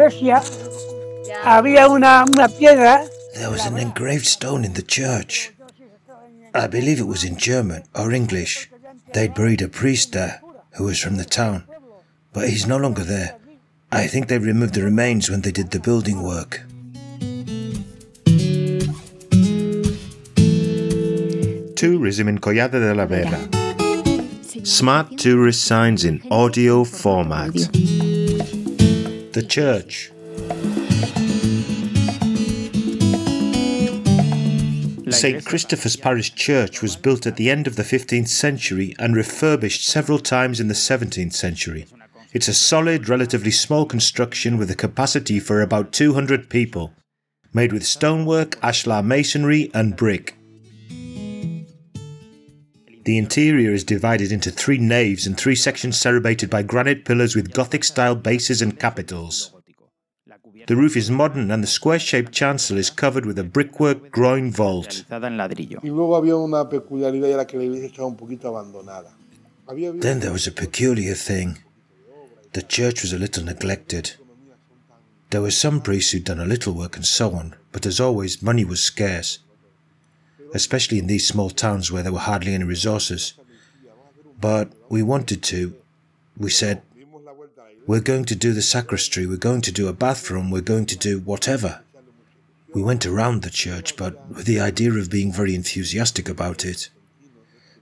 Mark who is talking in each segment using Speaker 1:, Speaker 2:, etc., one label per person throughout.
Speaker 1: iglesia había una, una piedra
Speaker 2: There was an engraved stone in the church. I believe it was in German or English. They'd buried a priest there who was from the town, but he's no longer there. I think they removed the remains when they did the building work.
Speaker 3: Tourism in Collado de la Vera. Smart tourist signs in audio format. The church. St. Christopher's Parish Church was built at the end of the 15th century and refurbished several times in the 17th century. It's a solid, relatively small construction with a capacity for about 200 people, made with stonework, ashlar masonry, and brick. The interior is divided into three naves and three sections serrated by granite pillars with Gothic style bases and capitals. The roof is modern and the square shaped chancel is covered with a brickwork groin vault.
Speaker 4: Y luego había una peculiaridad y era que la iglesia estaba un poquito abandonada. Había habido
Speaker 2: Then there was a peculiar thing. The church was a little neglected. There were some priests who'd done a little work and so on, but as always, money was scarce, especially in these small towns where there were hardly any resources. But we wanted to. We said. We're going to do the sacristy, we're going to do a bathroom, we're going to do whatever. We went around the church, but with the idea of being very enthusiastic about it.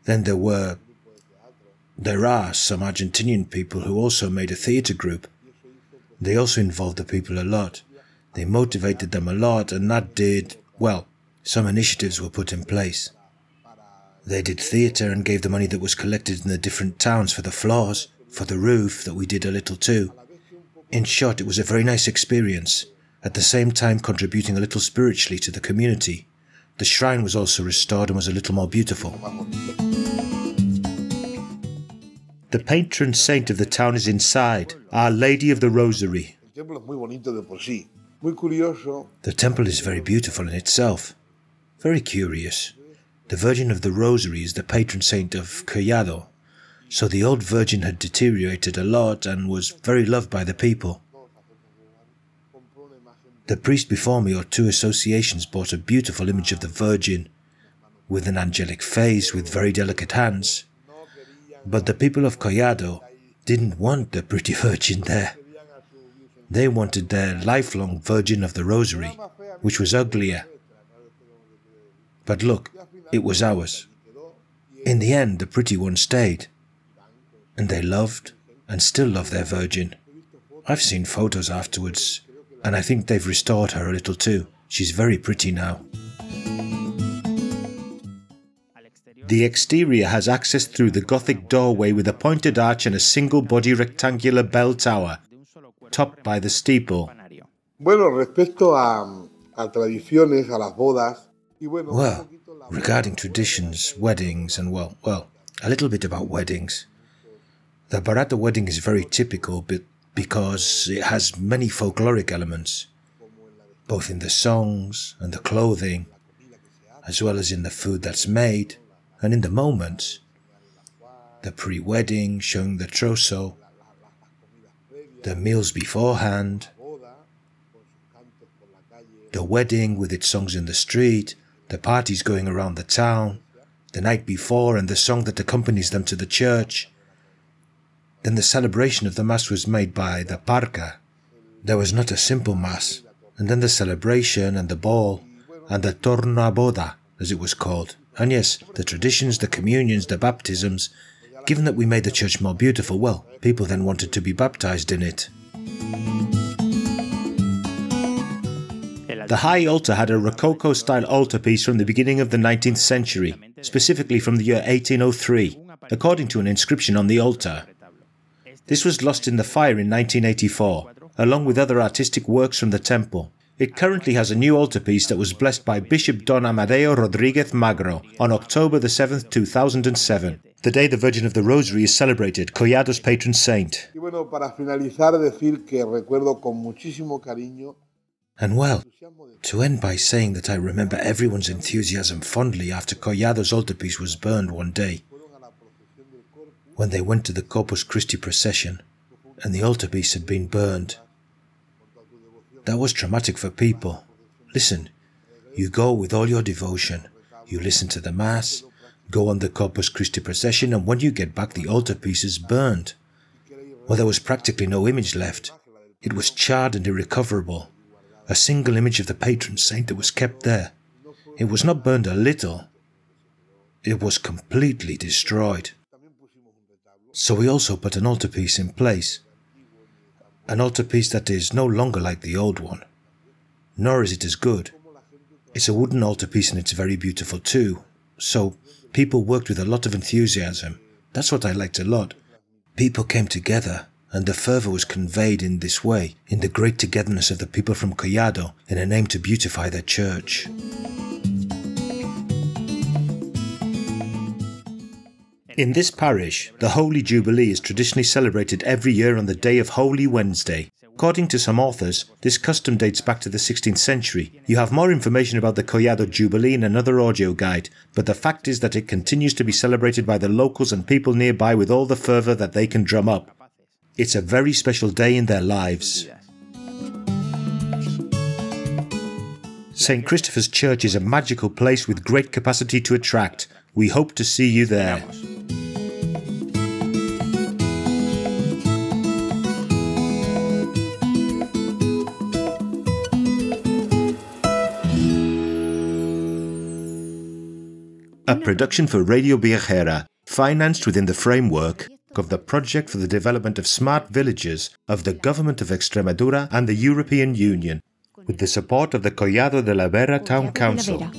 Speaker 2: Then there were. There are some Argentinian people who also made a theatre group. They also involved the people a lot. They motivated them a lot, and that did, well, some initiatives were put in place. They did theatre and gave the money that was collected in the different towns for the floors, for the roof, that we did a little too. In short, it was a very nice experience, at the same time contributing a little spiritually to the community. The shrine was also restored and was a little more beautiful.
Speaker 3: The patron saint of the town is inside, Our Lady of the Rosary.
Speaker 4: El templo es muy bonito de por sí. Muy curioso.
Speaker 2: The temple is very beautiful in itself. Very curious. The Virgin of the Rosary is the patron saint of Collado, so the old Virgin had deteriorated a lot and was very loved by the people. The priest before me or two associations bought a beautiful image of the Virgin with an angelic face with very delicate hands. But the people of Collado didn't want the pretty Virgin there. They wanted their lifelong Virgin of the Rosary, which was uglier. But look, it was ours. In the end, the pretty one stayed. And they loved and still love their Virgin. I've seen photos afterwards, and I think they've restored her a little too. She's very pretty now.
Speaker 3: The exterior has access through the Gothic doorway with a pointed arch and a single body rectangular bell tower, topped by the steeple.
Speaker 4: Bueno, respecto a, a tradiciones, a las bodas. Y bueno, un
Speaker 2: Well, regarding traditions, weddings, and well, well, a little bit about weddings. The Verata wedding is very typical but because it has many folkloric elements, both in the songs and the clothing, as well as in the food that's made and in the moments. The pre wedding showing the trousseau, the meals beforehand, the wedding with its songs in the street, the parties going around the town, the night before, and the song that accompanies them to the church. Then the celebration of the Mass was made by the parca. There was not a simple Mass, and then the celebration and the ball, and the tornaboda, as it was called. And yes, the traditions, the communions, the baptisms. Given that we made the church more beautiful, well, people then wanted to be baptized in it.
Speaker 3: The high altar had a Rococo style altarpiece from the beginning of the 19th century, specifically from the year 1803, according to an inscription on the altar. This was lost in the fire in 1984, along with other artistic works from the temple. It currently has a new altarpiece that was blessed by Bishop Don Amadeo Rodriguez Magro on October the 7th, 2007, the day the Virgin of the Rosary is celebrated, Collado's patron saint.
Speaker 2: And well, to end by saying that I remember everyone's enthusiasm fondly after Collado's altarpiece was burned one day, when they went to the Corpus Christi procession, and the altarpiece had been burned. That was traumatic for people. Listen, you go with all your devotion, you listen to the Mass, go on the Corpus Christi procession, and when you get back, the altarpiece is burned. Well, there was practically no image left. It was charred and irrecoverable. A single image of the patron saint that was kept there. It was not burned a little, it was completely destroyed. So we also put an altarpiece in place. An altarpiece that is no longer like the old one, nor is it as good. It's a wooden altarpiece and it's very beautiful too. So people worked with a lot of enthusiasm. That's what I liked a lot. People came together and the fervour was conveyed in this way, in the great togetherness of the people from Collado, in an aim to beautify their church.
Speaker 3: In this parish, the Holy Jubilee is traditionally celebrated every year on the day of Holy Wednesday. According to some authors, this custom dates back to the 16th century. You have more information about the Collado Jubilee in another audio guide, but the fact is that it continues to be celebrated by the locals and people nearby with all the fervour that they can drum up. It's a very special day in their lives. St. Christopher's Church is a magical place with great capacity to attract. We hope to see you there. a production for Radio Viajera, financed within the framework of the Project for the Development of Smart Villages of the Government of Extremadura and the European Union, with the support of the Collado de la Vera Town Council.